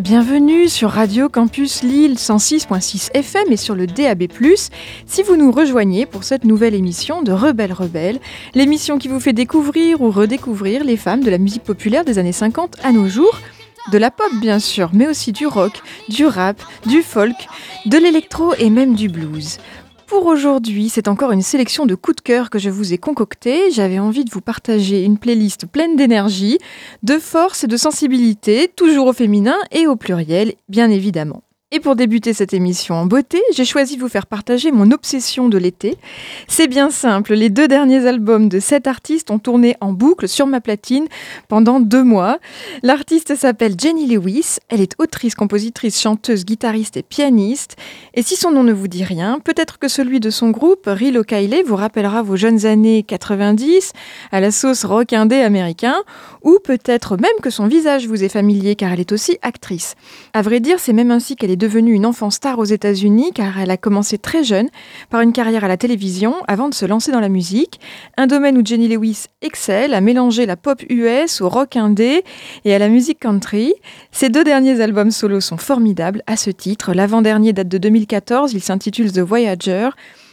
bienvenue sur Radio Campus Lille 106.6 FM et sur le DAB+. Si vous nous rejoignez pour cette nouvelle émission de Rebelle Rebelle, l'émission qui vous fait découvrir ou redécouvrir les femmes de la musique populaire des années 50 à nos jours, de la pop bien sûr, mais aussi du rock, du rap, du folk, de l'électro et même du blues. Pour aujourd'hui, c'est encore une sélection de coups de cœur que je vous ai concocté. J'avais envie de vous partager une playlist pleine d'énergie, de force et de sensibilité, toujours au féminin et au pluriel, bien évidemment. Et pour débuter cette émission en beauté, j'ai choisi de vous faire partager mon obsession de l'été. C'est bien simple, les deux derniers albums de cet artiste ont tourné en boucle sur ma platine pendant deux mois. L'artiste s'appelle Jenny Lewis, elle est autrice, compositrice, chanteuse, guitariste et pianiste. Et si son nom ne vous dit rien, peut-être que celui de son groupe, Rilo Kiley, vous rappellera vos jeunes années 90 à la sauce rock indé américain, ou peut-être même que son visage vous est familier car elle est aussi actrice. À vrai dire, c'est même ainsi qu'elle est devenue une enfant star aux États-Unis car elle a commencé très jeune par une carrière à la télévision avant de se lancer dans la musique, un domaine où Jenny Lewis excelle à mélanger la pop US au rock indé et à la musique country. Ses deux derniers albums solo sont formidables à ce titre. L'avant-dernier date de 2014, il s'intitule The Voyager.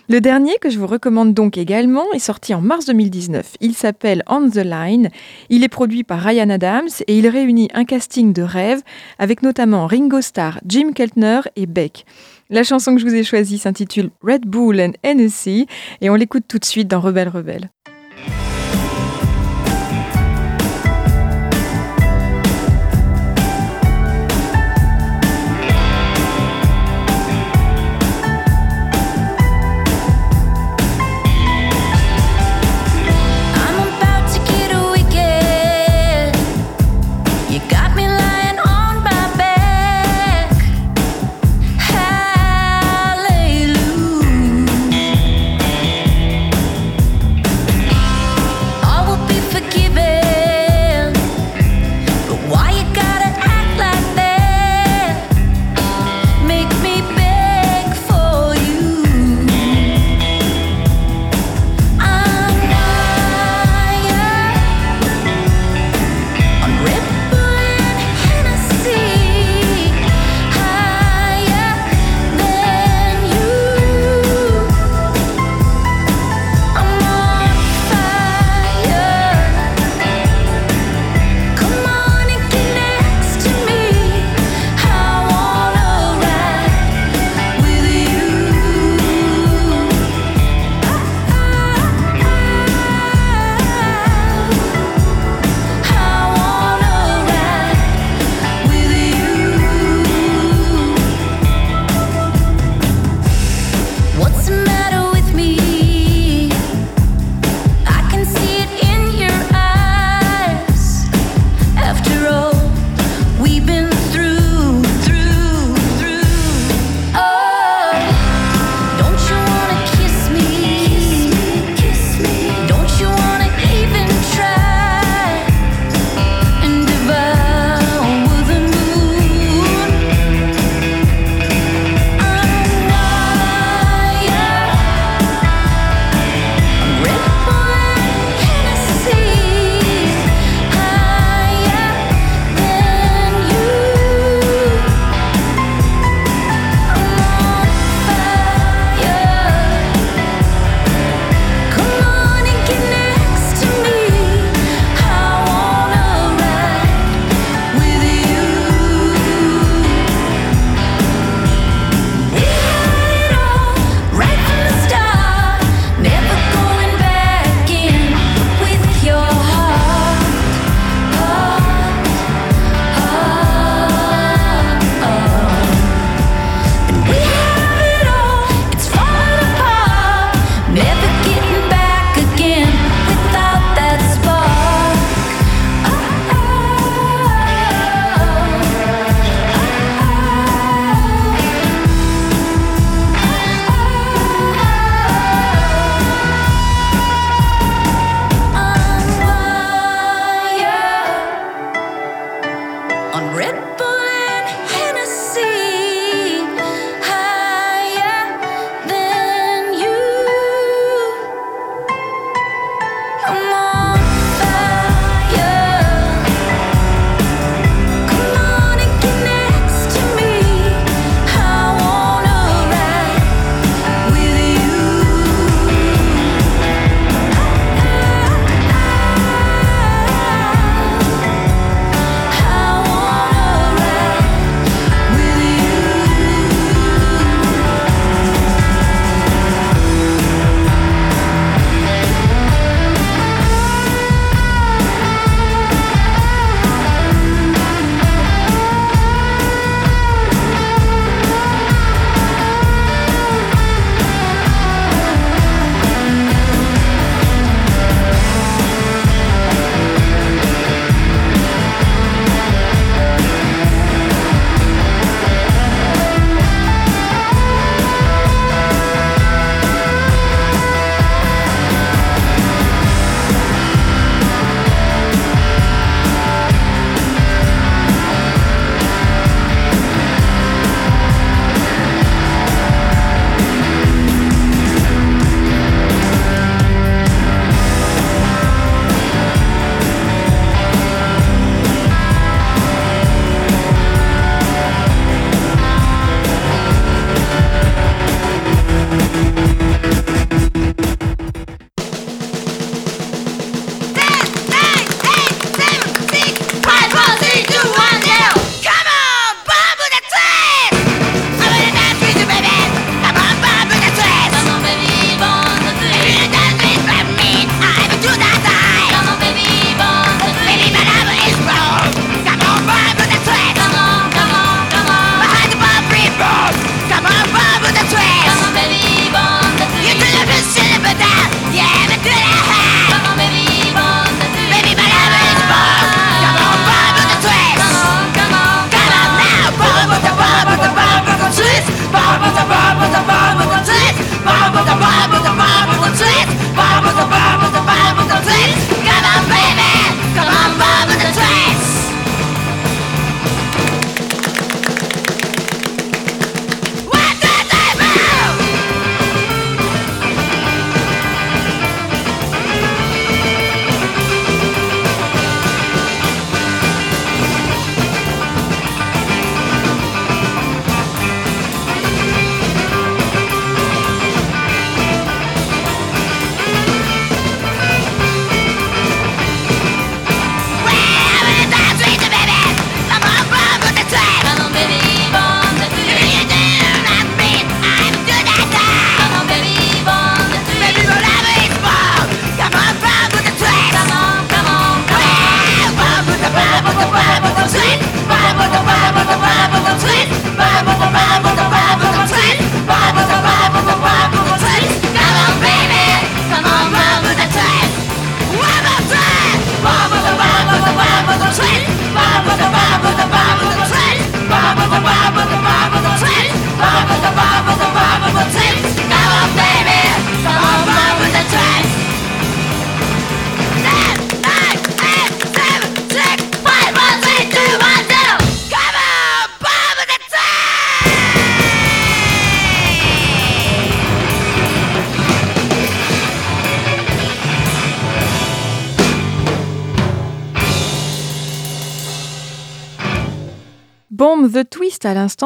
Le dernier, que je vous recommande donc également, est sorti en mars 2019. Il s'appelle On the Line. Il est produit par Ryan Adams et il réunit un casting de rêve avec notamment Ringo Starr, Jim Keltner et Beck. La chanson que je vous ai choisie s'intitule Red Bull and Hennessy et on l'écoute tout de suite dans Rebelle Rebelle.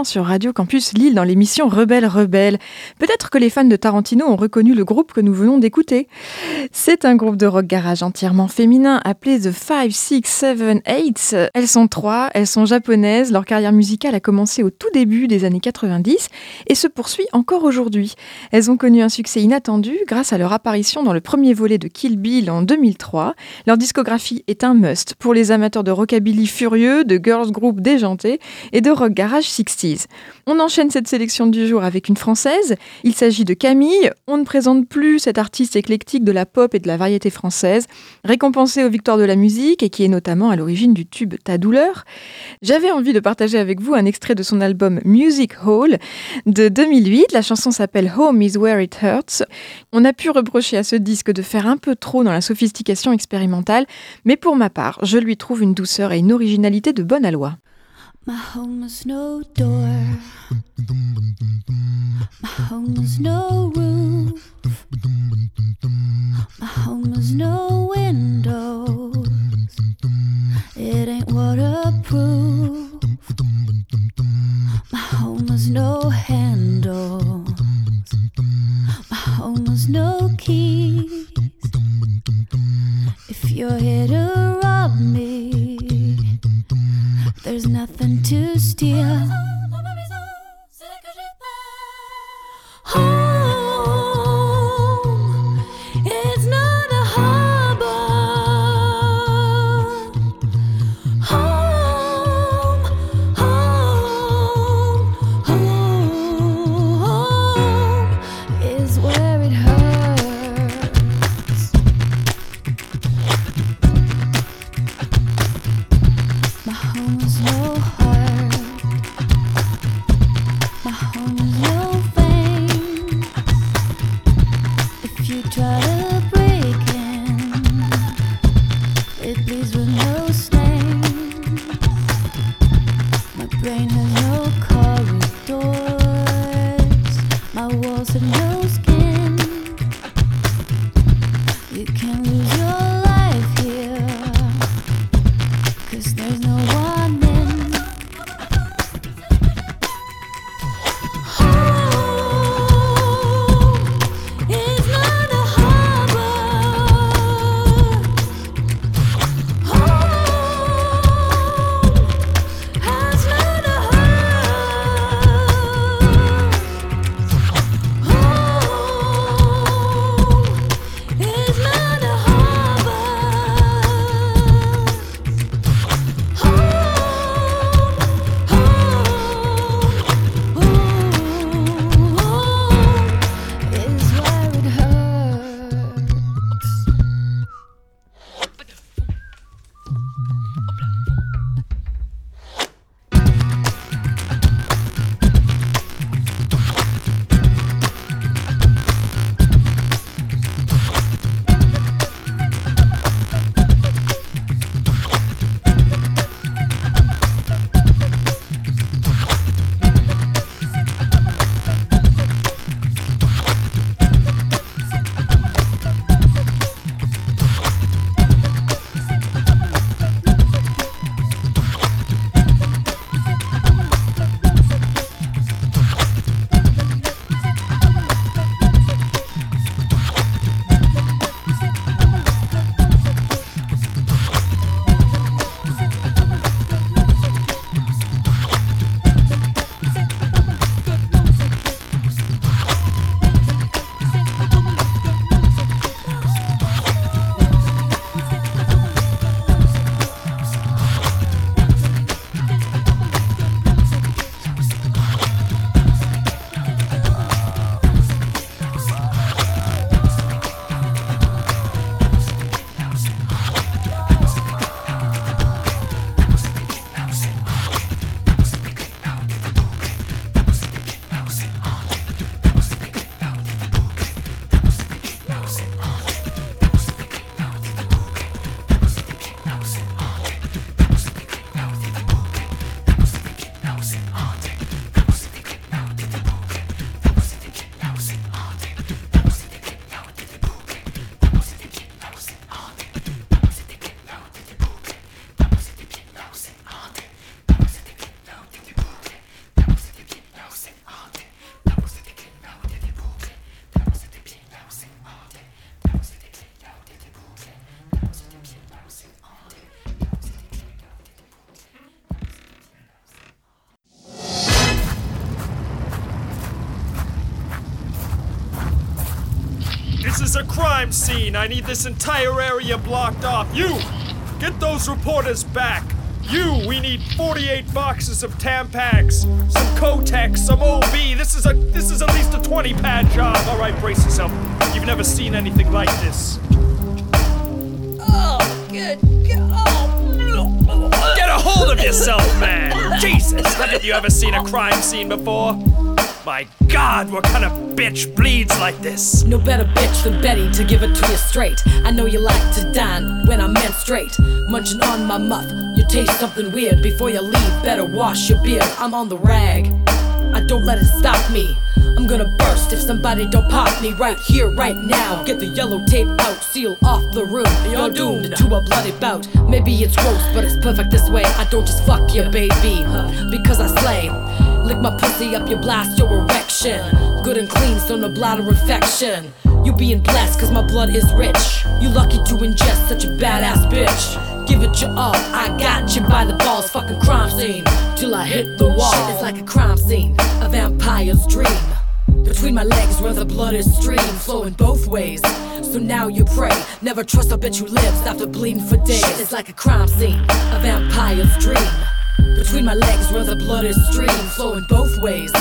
Sur Radio Campus Lille dans l'émission Rebelle Rebelle. Peut-être que les fans de Tarantino ont reconnu le groupe que nous venons d'écouter. C'est un groupe de rock garage entièrement féminin appelé The 5, 6, 7, 8. Elles sont trois, elles sont japonaises, leur carrière musicale a commencé au tout début des années 90 et se poursuit encore aujourd'hui. Elles ont connu un succès inattendu grâce à leur apparition dans le premier volet de Kill Bill en 2003. Leur discographie est un must pour les amateurs de rockabilly furieux, de girls group déjantés et de rock garage 60s. On enchaîne cette sélection du jour avec une française. Il s'agit de Camille. On ne présente plus cet artiste éclectique de la pop et de la variété française, récompensée aux victoires de la musique et qui est notamment à l'origine du tube Ta douleur. J'avais envie de partager avec vous un extrait de son album Music Hall de 2008. La chanson s'appelle Home is Where It Hurts. On a pu reprocher à ce disque de faire un peu trop dans la sophistication expérimentale, mais pour ma part, je lui trouve une douceur et une originalité de bonne aloi. My home has no door. My home has no roof. My home has no window. It ain't waterproof. My home has no handle. My home has no key. If you're here to rob me, there's nothing to steal. Home try to crime scene. I need this entire area blocked off. You, get those reporters back. You, we need 48 boxes of Tampax, some Kotex, some OB. This is a this is at least a 20 pad job. All right, brace yourself. You've never seen anything like this. Oh, good God. Get a hold of yourself, man! Jesus, haven't you ever seen a crime scene before? My God, what kind of bitch bleeds like this? No better bitch than Betty to give it to you straight. I know you like to dine when I'm menstruate. Munching on my muff, you taste something weird. Before you leave, better wash your beard. I'm on the rag. I don't let it stop me. I'm gonna burst if somebody don't pop me right here, right now. Get the yellow tape out, seal off the room. You're doomed to a bloody bout. Maybe it's gross, but it's perfect this way. I don't just fuck you, baby, because I slay. Lick my pussy up, your blast your erection. Good and clean, so no bladder infection. You being blessed, cause my blood is rich. You lucky to ingest such a badass bitch. Give it your all, I got you by the balls, fucking crime scene. Till I hit the wall. Shit like a crime scene, a vampire's dream. Between my legs where the blood is stream, flowing both ways. So now you pray, never trust a bitch who lives after bleeding for days. Shit like a crime scene, a vampire's dream. Between my legs where the blood is streaming, flowing both ways.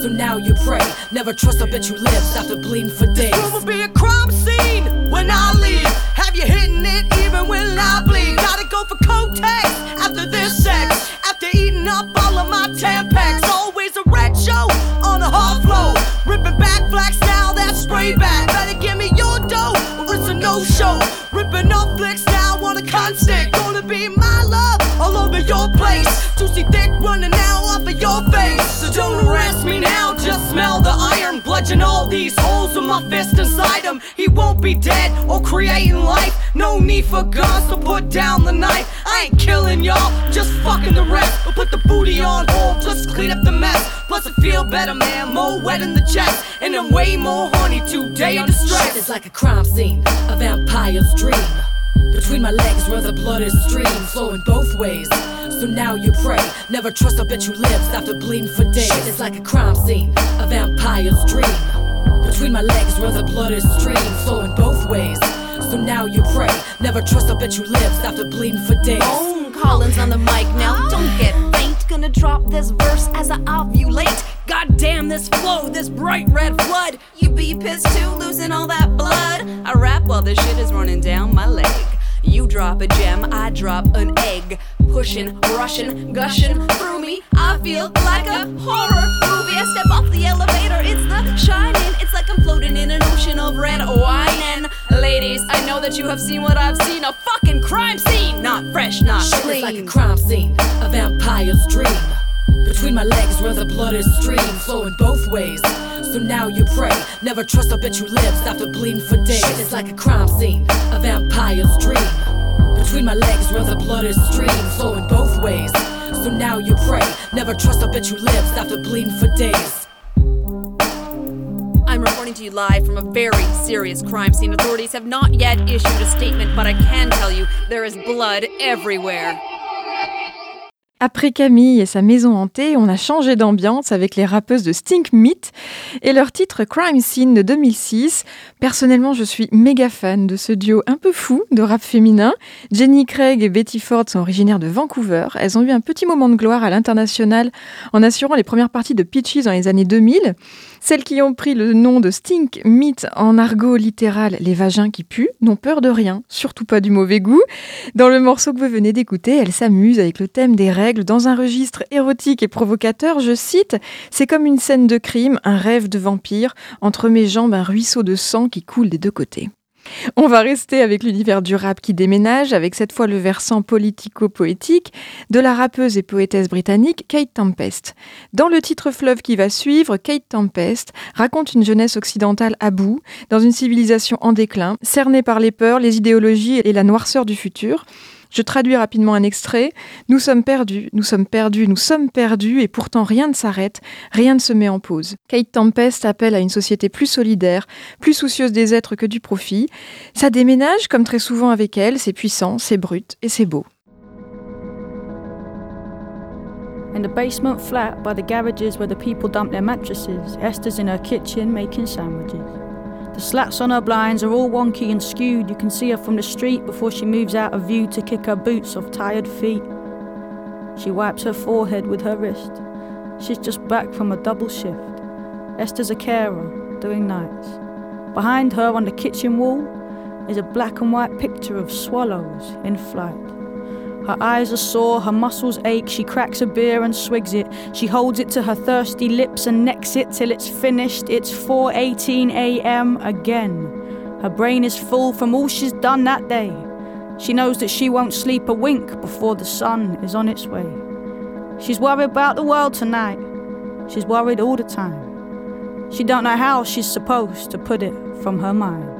So now you pray, never trust a bitch who lives after bleeding for days. This will be a crime scene when I leave. Have you hitting it even when I bleed? Gotta go for Kotex after this sex. After eating up all of my Tampax. Always a red show on a hard flow. Ripping back flax now, that's spray back. Better give me your dough or it's a no show. Ripping up flicks now on a constant. Gonna be all over your place. Juicy thick running now off of your face. So don't arrest me now, just smell the iron. Bludgeon all these holes with my fist inside him. He won't be dead or creating life. No need for guns, so put down the knife. I ain't killing y'all, just fucking the rest. But put the booty on hold, just clean up the mess. Plus, I feel better, man. More wet in the chest. And I'm way more horny today on the stress. is like a crime scene, a vampire's dream. Between my legs where the blood is streaming, flowing both ways. So now you pray, never trust a bitch who lives after bleeding for days. Shit is like a crime scene, a vampire's dream. Between my legs where the blood is streaming, flowing both ways. So now you pray, never trust a bitch who lives after bleeding for days. Boom Collins on the mic now. Don't get faint. Gonna drop this verse as I ovulate. God damn this flow, this bright red flood. You be pissed too, losing all that blood. I rap while this shit is running down my leg. You drop a gem, I drop an egg. Pushing, rushing, gushing through me. I feel like a horror movie. I step off the elevator, it's the shining. It's like I'm floating in an ocean of red wine. And ladies, I know that you have seen what I've seen a fucking crime scene. Not fresh, not Shit clean. like a crime scene, a vampire's dream. Between my legs where the blood is stream, flowing both ways. So now you pray, never trust a bitch who lives after bleeding for days. Shit is like a crime scene, a vampire's dream. Between my legs where the blood is stream, flowing both ways. So now you pray, never trust a bitch who lives after bleeding for days. I'm reporting to you live from a very serious crime scene. Authorities have not yet issued a statement, but I can tell you there is blood everywhere. Après Camille et sa maison hantée, on a changé d'ambiance avec les rappeuses de Stink Meat et leur titre Crime Scene de 2006. Personnellement, je suis méga fan de ce duo un peu fou de rap féminin. Jenny Craig et Betty Ford sont originaires de Vancouver. Elles ont eu un petit moment de gloire à l'international en assurant les premières parties de Peaches dans les années 2000. Celles qui ont pris le nom de Stink Meat en argot littéral, les vagins qui puent, n'ont peur de rien, surtout pas du mauvais goût. Dans le morceau que vous venez d'écouter, elles s'amusent avec le thème des règles dans un registre érotique et provocateur. Je cite C'est comme une scène de crime, un rêve de vampire, entre mes jambes un ruisseau de sang qui coule des deux côtés. On va rester avec l'univers du rap qui déménage, avec cette fois le versant politico-poétique de la rappeuse et poétesse britannique Kate Tempest. Dans le titre fleuve qui va suivre, Kate Tempest raconte une jeunesse occidentale à bout, dans une civilisation en déclin, cernée par les peurs, les idéologies et la noirceur du futur. Je traduis rapidement un extrait. Nous sommes perdus, nous sommes perdus, nous sommes perdus, et pourtant rien ne s'arrête, rien ne se met en pause. Kate Tempest appelle à une société plus solidaire, plus soucieuse des êtres que du profit. Ça déménage, comme très souvent avec elle, c'est puissant, c'est brut et c'est beau. In the basement flat by the garages where the people dump their mattresses, Esther's in her kitchen making sandwiches. The slats on her blinds are all wonky and skewed. You can see her from the street before she moves out of view to kick her boots off tired feet. She wipes her forehead with her wrist. She's just back from a double shift. Esther's a carer, doing nights. Behind her on the kitchen wall is a black and white picture of swallows in flight. Her eyes are sore, her muscles ache. She cracks a beer and swigs it. She holds it to her thirsty lips and necks it till it's finished. It's 4:18 a.m. again. Her brain is full from all she's done that day. She knows that she won't sleep a wink before the sun is on its way. She's worried about the world tonight. She's worried all the time. She don't know how she's supposed to put it from her mind.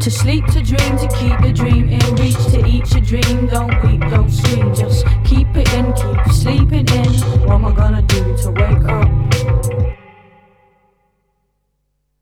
To sleep, to dream, to keep the dream in reach, to eat your dream. Don't weep, don't scream, just keep it in, keep sleeping in. What am I gonna do to wake up?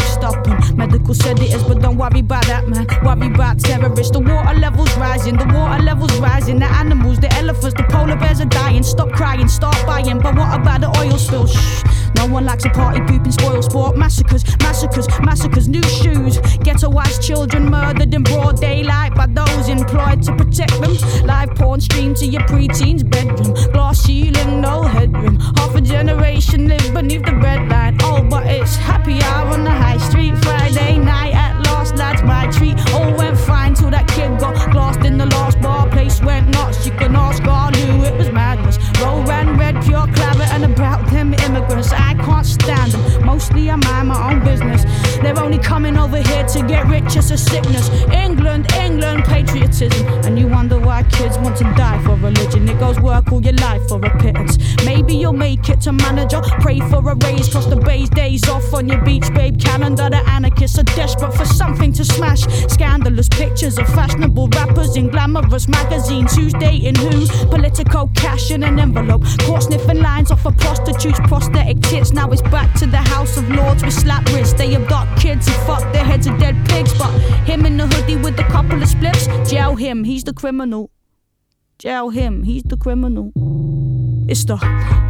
stopping. Medical said it is, but don't worry about that, man. Worry about terrorists. The water levels rising, the water levels rising. The animals, the elephants, the polar bears are dying. Stop crying, start buying. But what about the oil spill? Shh. No one likes a party pooping spoil sport. Massacres, massacres, massacres. New shoes. Ghettoized children murdered in broad daylight by those employed to protect them. Live porn streamed to your preteen's bedroom. Glass ceiling, no headroom. Half a generation live beneath the red line. Oh, but it's happy hour on the high street. Friday night at last, lads, my treat. All went fine till that kid got glassed in the last bar. Place went nuts. You can ask God who it was madness. Roll ran red, pure claret, and about them immigrants. I can't stand them. Mostly I mind my own business. They're only coming over here to get rich. It's a sickness. England, England, patriotism. And you wonder why kids want to die for religion. It goes work all your life for a pittance. You'll make it to manager. Pray for a raise, cross the bays, days off on your beach, babe calendar. The anarchists are desperate for something to smash. Scandalous pictures of fashionable rappers in glamorous magazines. Who's dating who? Political cash in an envelope. Caught sniffing lines off of prostitutes, prosthetic tits. Now it's back to the House of Lords with slap wrists. They abduct kids and fuck their heads of dead pigs. But him in the hoodie with a couple of spliffs, jail him, he's the criminal. Jail him, he's the criminal. It's the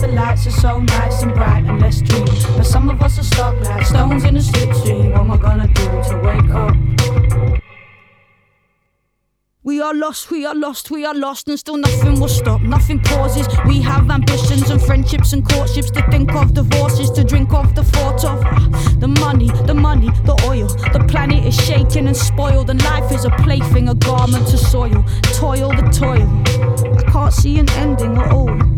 The lights are so nice and bright and let's dream. But some of us are stuck like stones in a slipstream. What am I gonna do to wake up? We are lost, we are lost, we are lost, and still nothing will stop, nothing pauses. We have ambitions and friendships and courtships to think of, divorces to drink of, the thought of the money, the money, the oil. The planet is shaken and spoiled, and life is a plaything, a garment to soil. Toil, the toil. I can't see an ending at all.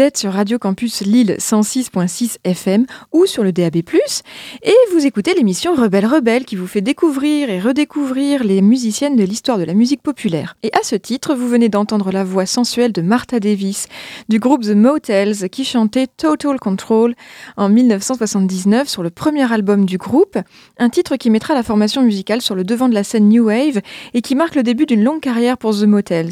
Êtes sur Radio Campus Lille 106.6 FM ou sur le DAB+, et vous écoutez l'émission Rebelle Rebelle qui vous fait découvrir et redécouvrir les musiciennes de l'histoire de la musique populaire. Et à ce titre, vous venez d'entendre la voix sensuelle de Martha Davis du groupe The Motels qui chantait Total Control en 1979 sur le premier album du groupe, un titre qui mettra la formation musicale sur le devant de la scène New Wave et qui marque le début d'une longue carrière pour The Motels.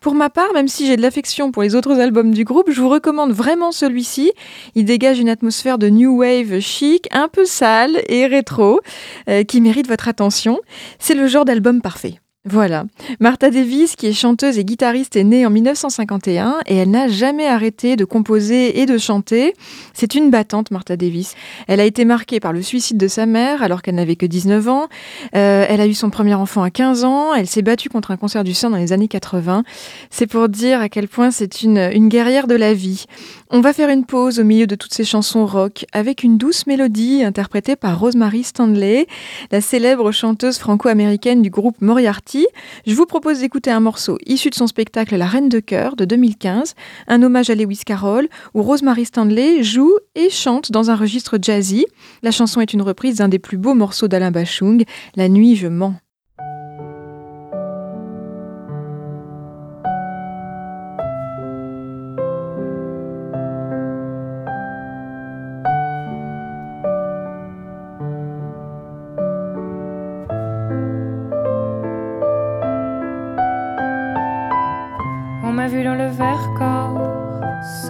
Pour ma part, même si j'ai de l'affection pour les autres albums du groupe, je vous recommande vraiment celui-ci. Il dégage une atmosphère de new wave chic, un peu sale et rétro, euh, qui mérite votre attention. C'est le genre d'album parfait. Voilà. Martha Davis, qui est chanteuse et guitariste, est née en 1951 et elle n'a jamais arrêté de composer et de chanter. C'est une battante, Martha Davis. Elle a été marquée par le suicide de sa mère alors qu'elle n'avait que 19 ans. Euh, elle a eu son premier enfant à 15 ans. Elle s'est battue contre un cancer du sein dans les années 80. C'est pour dire à quel point c'est une, une guerrière de la vie. On va faire une pause au milieu de toutes ces chansons rock avec une douce mélodie interprétée par Rosemary Stanley, la célèbre chanteuse franco-américaine du groupe Moriarty. Je vous propose d'écouter un morceau issu de son spectacle La Reine de Cœur de 2015, un hommage à Lewis Carroll, où Rosemary Stanley joue et chante dans un registre jazzy. La chanson est une reprise d'un des plus beaux morceaux d'Alain Bachung, La nuit je mens.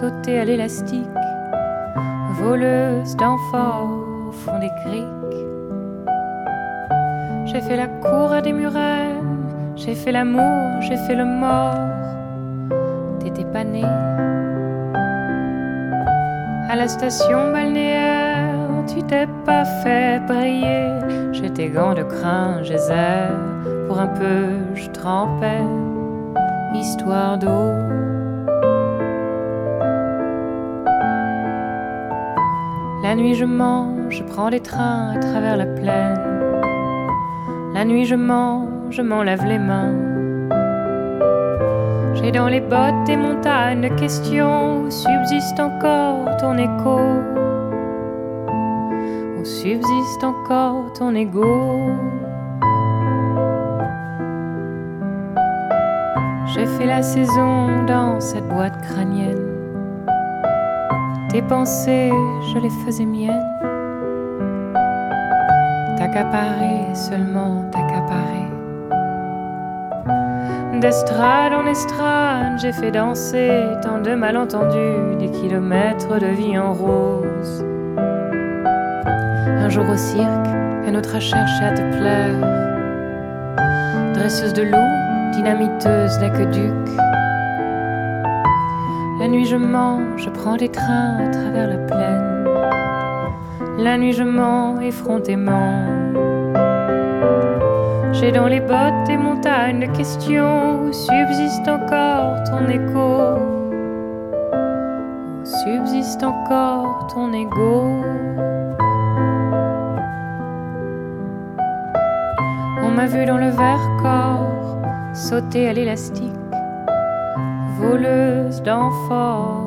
À l'élastique, voleuse d'enfants au fond des criques. J'ai fait la cour à des murennes, j'ai fait l'amour, j'ai fait le mort. T'étais pas né. À la station balnéaire, tu t'es pas fait briller. J'étais gants de crin, geyser, pour un peu je trempais, histoire d'eau. La nuit je mange, je prends des trains à travers la plaine. La nuit je mange, je m'en lave les mains. J'ai dans les bottes des montagnes de questions où subsiste encore ton écho? Où subsiste encore ton ego? J'ai fait la saison dans cette boîte crânienne. Tes pensées, je les faisais miennes. T'accaparer, seulement t'accaparer. D'estrade en estrade, j'ai fait danser tant de malentendus, des kilomètres de vie en rose. Un jour au cirque, un autre a cherché à te plaire. Dresseuse de loups, dynamiteuse d'aqueduc nuit je mens, je prends des trains à travers la plaine. La nuit je mens effrontément. J'ai dans les bottes des montagnes de questions où subsiste encore ton écho? Subsiste encore ton ego? On m'a vu dans le verre corps sauter à l'élastique voleuse d'enfants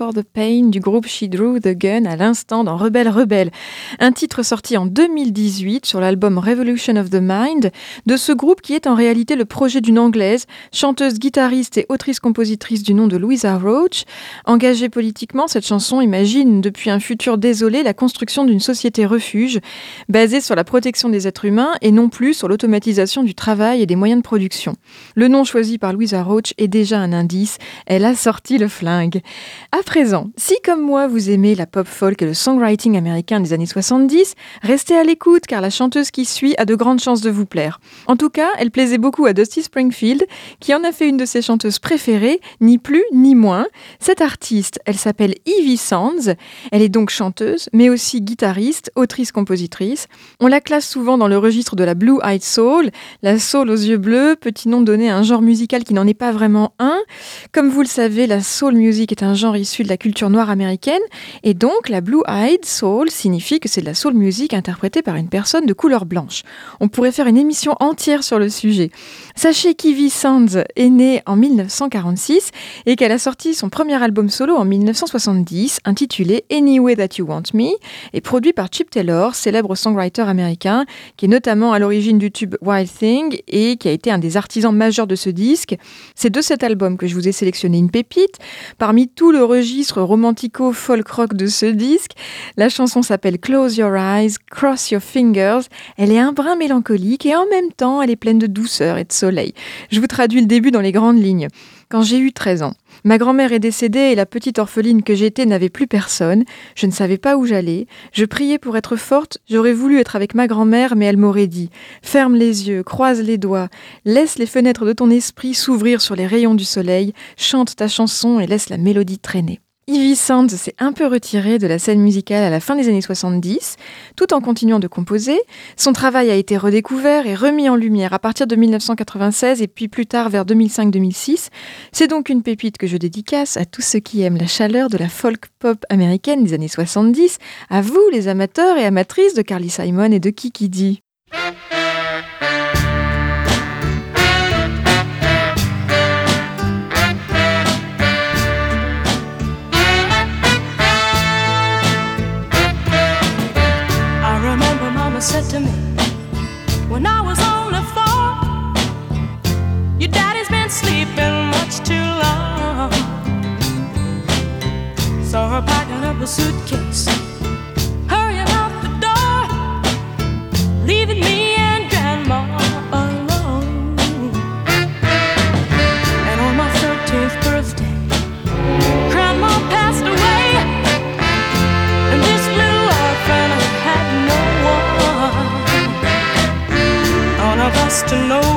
for the Pain du groupe She Drew the Gun à l'instant dans Rebelle Rebelle. Un titre sorti en 2018 sur l'album Revolution of the Mind de ce groupe qui est en réalité le projet d'une anglaise, chanteuse, guitariste et autrice-compositrice du nom de Louisa Roach. Engagée politiquement, cette chanson imagine depuis un futur désolé la construction d'une société refuge basée sur la protection des êtres humains et non plus sur l'automatisation du travail et des moyens de production. Le nom choisi par Louisa Roach est déjà un indice, elle a sorti le flingue. Présent, si comme moi vous aimez la pop folk et le songwriting américain des années 70, restez à l'écoute car la chanteuse qui suit a de grandes chances de vous plaire. En tout cas, elle plaisait beaucoup à Dusty Springfield, qui en a fait une de ses chanteuses préférées, ni plus ni moins. Cette artiste, elle s'appelle Evie Sands, elle est donc chanteuse, mais aussi guitariste, autrice-compositrice. On la classe souvent dans le registre de la Blue Eyed Soul, la soul aux yeux bleus, petit nom donné à un genre musical qui n'en est pas vraiment un. Comme vous le savez, la soul music est un genre issu de la culture noire américaine, et donc la Blue Eyed Soul signifie que c'est de la soul music interprétée par une personne de couleur blanche. On pourrait faire une émission entière sur le sujet. Sachez qu'Ivy Sands est née en 1946 et qu'elle a sorti son premier album solo en 1970 intitulé Any Way That You Want Me et produit par Chip Taylor, célèbre songwriter américain qui est notamment à l'origine du tube Wild Thing et qui a été un des artisans majeurs de ce disque. C'est de cet album que je vous ai sélectionné une pépite. Parmi tout le registre romantico-folk rock de ce disque, la chanson s'appelle Close Your Eyes, Cross Your Fingers. Elle est un brin mélancolique et en même temps elle est pleine de douceur et de soleil. Je vous traduis le début dans les grandes lignes. Quand j'ai eu 13 ans, ma grand-mère est décédée et la petite orpheline que j'étais n'avait plus personne. Je ne savais pas où j'allais. Je priais pour être forte. J'aurais voulu être avec ma grand-mère, mais elle m'aurait dit Ferme les yeux, croise les doigts, laisse les fenêtres de ton esprit s'ouvrir sur les rayons du soleil, chante ta chanson et laisse la mélodie traîner. Ivy Sands s'est un peu retirée de la scène musicale à la fin des années 70, tout en continuant de composer. Son travail a été redécouvert et remis en lumière à partir de 1996 et puis plus tard vers 2005-2006. C'est donc une pépite que je dédicace à tous ceux qui aiment la chaleur de la folk pop américaine des années 70, à vous les amateurs et amatrices de Carly Simon et de Kiki D. Mama said to me when I was only four, Your daddy's been sleeping much too long. Saw her packing up a suitcase, hurrying out the door, leaving me to know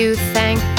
you. Thank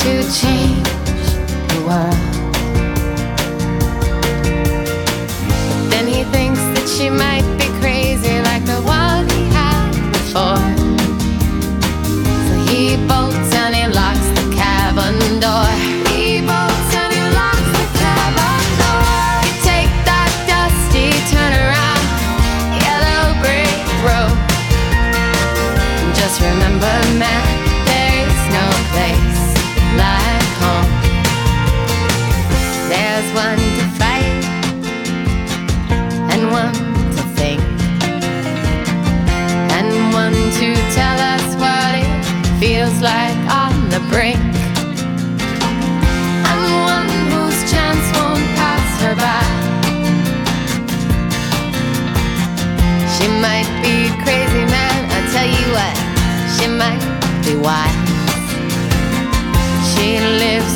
to change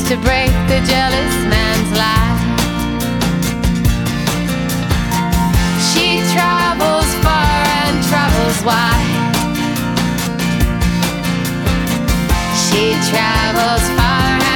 to break the jealous man's lie. She travels far and travels wide. She travels far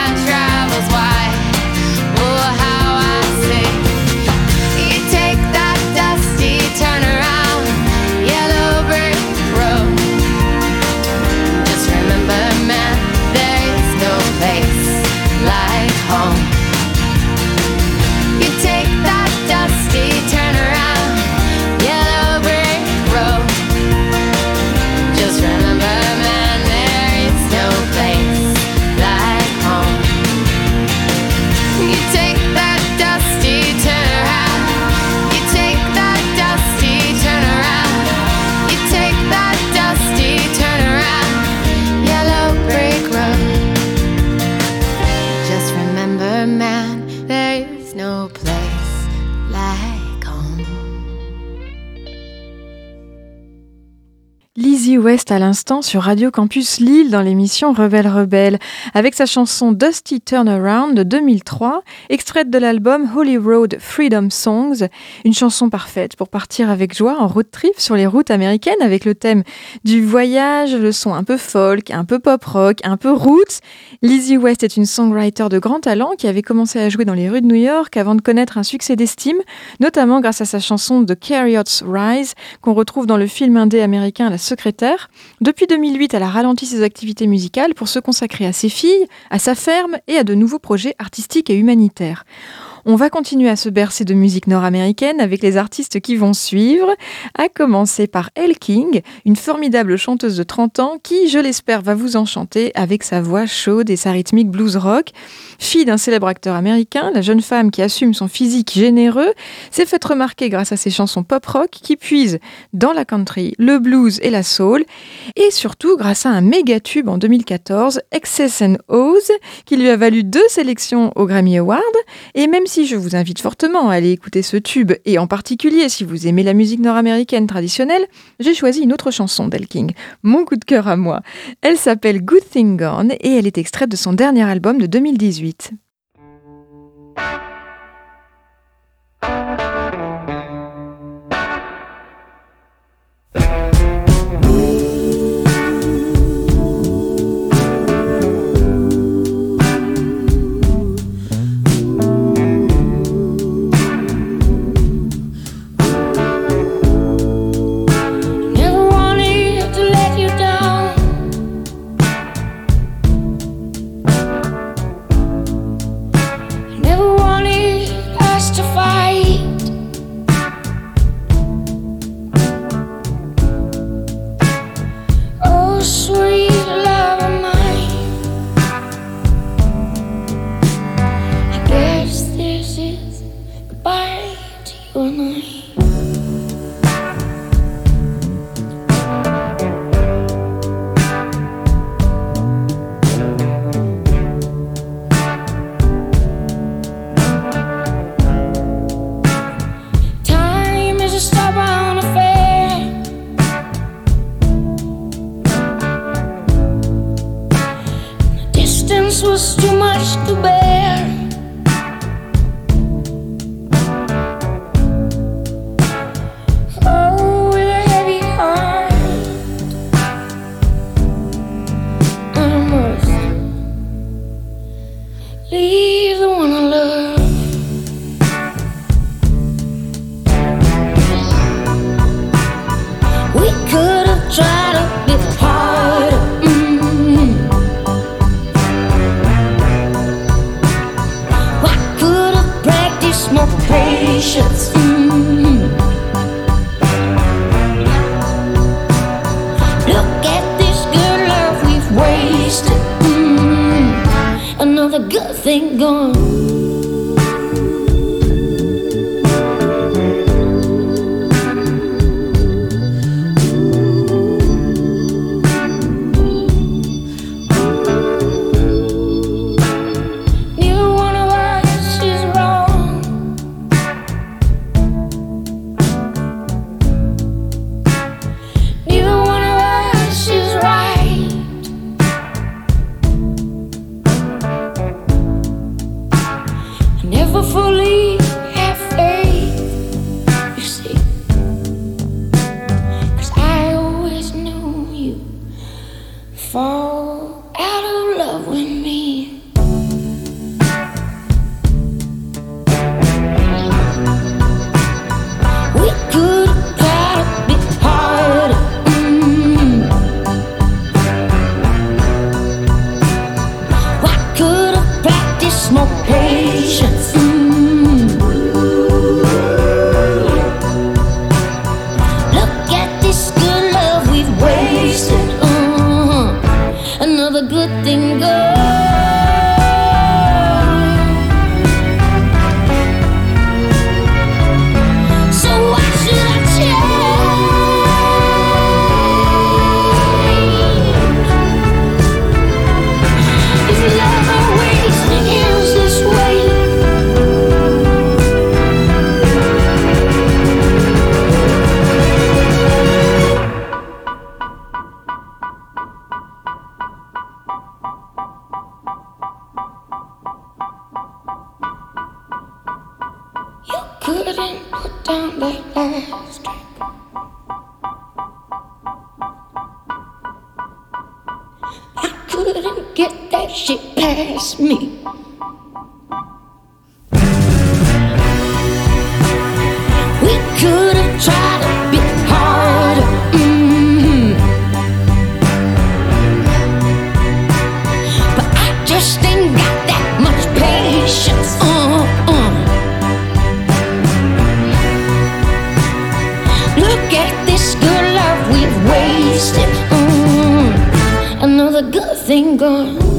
Lizzie West à l'instant sur Radio Campus Lille dans l'émission Rebelle Rebelle avec sa chanson Dusty Turnaround de 2003, extraite de l'album Holy Road Freedom Songs, une chanson parfaite pour partir avec joie en road trip sur les routes américaines avec le thème du voyage, le son un peu folk, un peu pop rock, un peu roots. Lizzie West est une songwriter de grand talent qui avait commencé à jouer dans les rues de New York avant de connaître un succès d'estime, notamment grâce à sa chanson The Carriots Rise qu'on retrouve dans le film indé américain La secrétaire. Depuis 2008, elle a ralenti ses activités musicales pour se consacrer à ses filles, à sa ferme et à de nouveaux projets artistiques et humanitaires. On va continuer à se bercer de musique nord-américaine avec les artistes qui vont suivre, à commencer par Elle King, une formidable chanteuse de 30 ans qui, je l'espère, va vous enchanter avec sa voix chaude et sa rythmique blues rock. Fille d'un célèbre acteur américain, la jeune femme qui assume son physique généreux s'est faite remarquer grâce à ses chansons pop rock qui puisent dans la country, le blues et la soul, et surtout grâce à un méga tube en 2014, Excess and O's, qui lui a valu deux sélections au Grammy Award. Et même si je vous invite fortement à aller écouter ce tube, et en particulier si vous aimez la musique nord-américaine traditionnelle, j'ai choisi une autre chanson d'El King, mon coup de cœur à moi. Elle s'appelle Good Thing Gone et elle est extraite de son dernier album de 2018. single.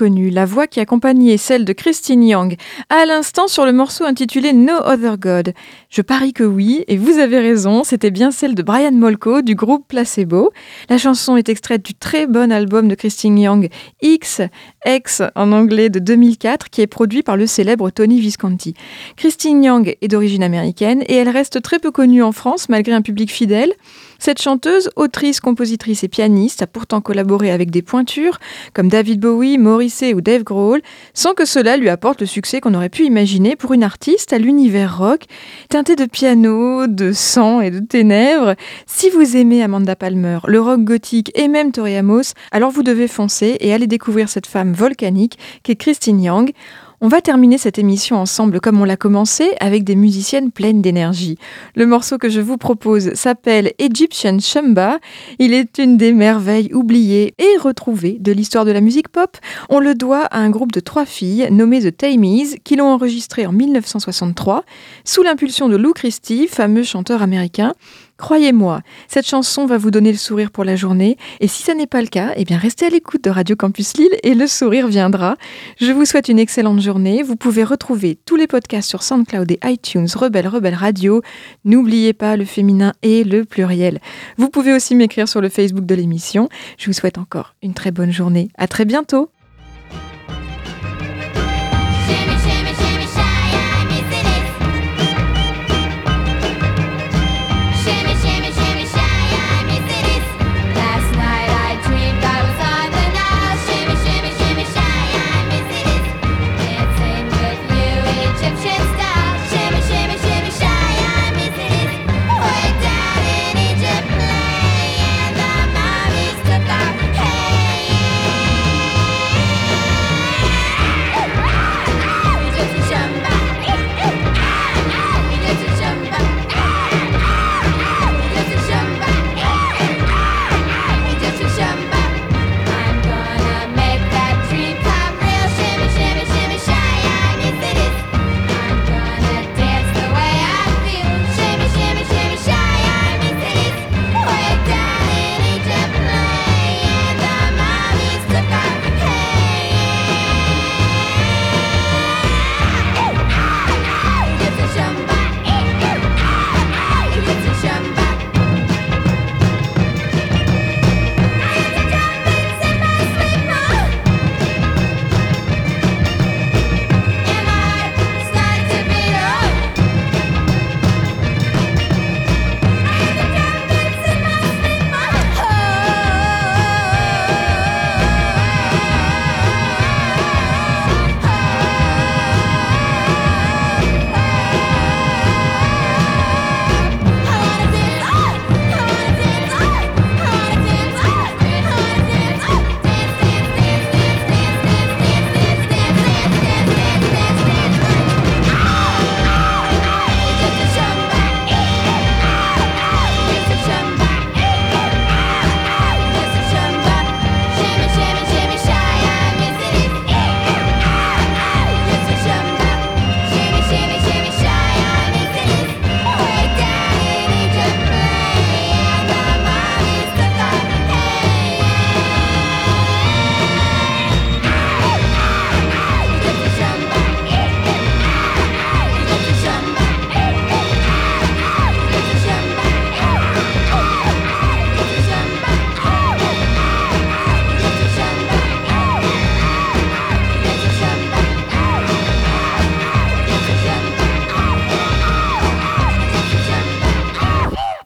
La voix qui accompagnait celle de Christine Young à l'instant sur le morceau intitulé No Other God Je parie que oui, et vous avez raison, c'était bien celle de Brian Molko du groupe Placebo. La chanson est extraite du très bon album de Christine Young, X, X en anglais de 2004, qui est produit par le célèbre Tony Visconti. Christine Young est d'origine américaine et elle reste très peu connue en France malgré un public fidèle. Cette chanteuse, autrice, compositrice et pianiste a pourtant collaboré avec des pointures comme David Bowie, Morrissey ou Dave Grohl, sans que cela lui apporte le succès qu'on aurait pu imaginer pour une artiste à l'univers rock, teinté de piano, de sang et de ténèbres. Si vous aimez Amanda Palmer, le rock gothique et même Tori Amos, alors vous devez foncer et aller découvrir cette femme volcanique qu'est Christine Young. On va terminer cette émission ensemble comme on l'a commencé avec des musiciennes pleines d'énergie. Le morceau que je vous propose s'appelle Egyptian Shumba. Il est une des merveilles oubliées et retrouvées de l'histoire de la musique pop. On le doit à un groupe de trois filles nommées The Tamies qui l'ont enregistré en 1963 sous l'impulsion de Lou Christie, fameux chanteur américain. Croyez-moi, cette chanson va vous donner le sourire pour la journée et si ça n'est pas le cas, eh bien restez à l'écoute de Radio Campus Lille et le sourire viendra. Je vous souhaite une excellente journée. Vous pouvez retrouver tous les podcasts sur SoundCloud et iTunes Rebelle Rebelle Radio. N'oubliez pas le féminin et le pluriel. Vous pouvez aussi m'écrire sur le Facebook de l'émission. Je vous souhaite encore une très bonne journée. À très bientôt.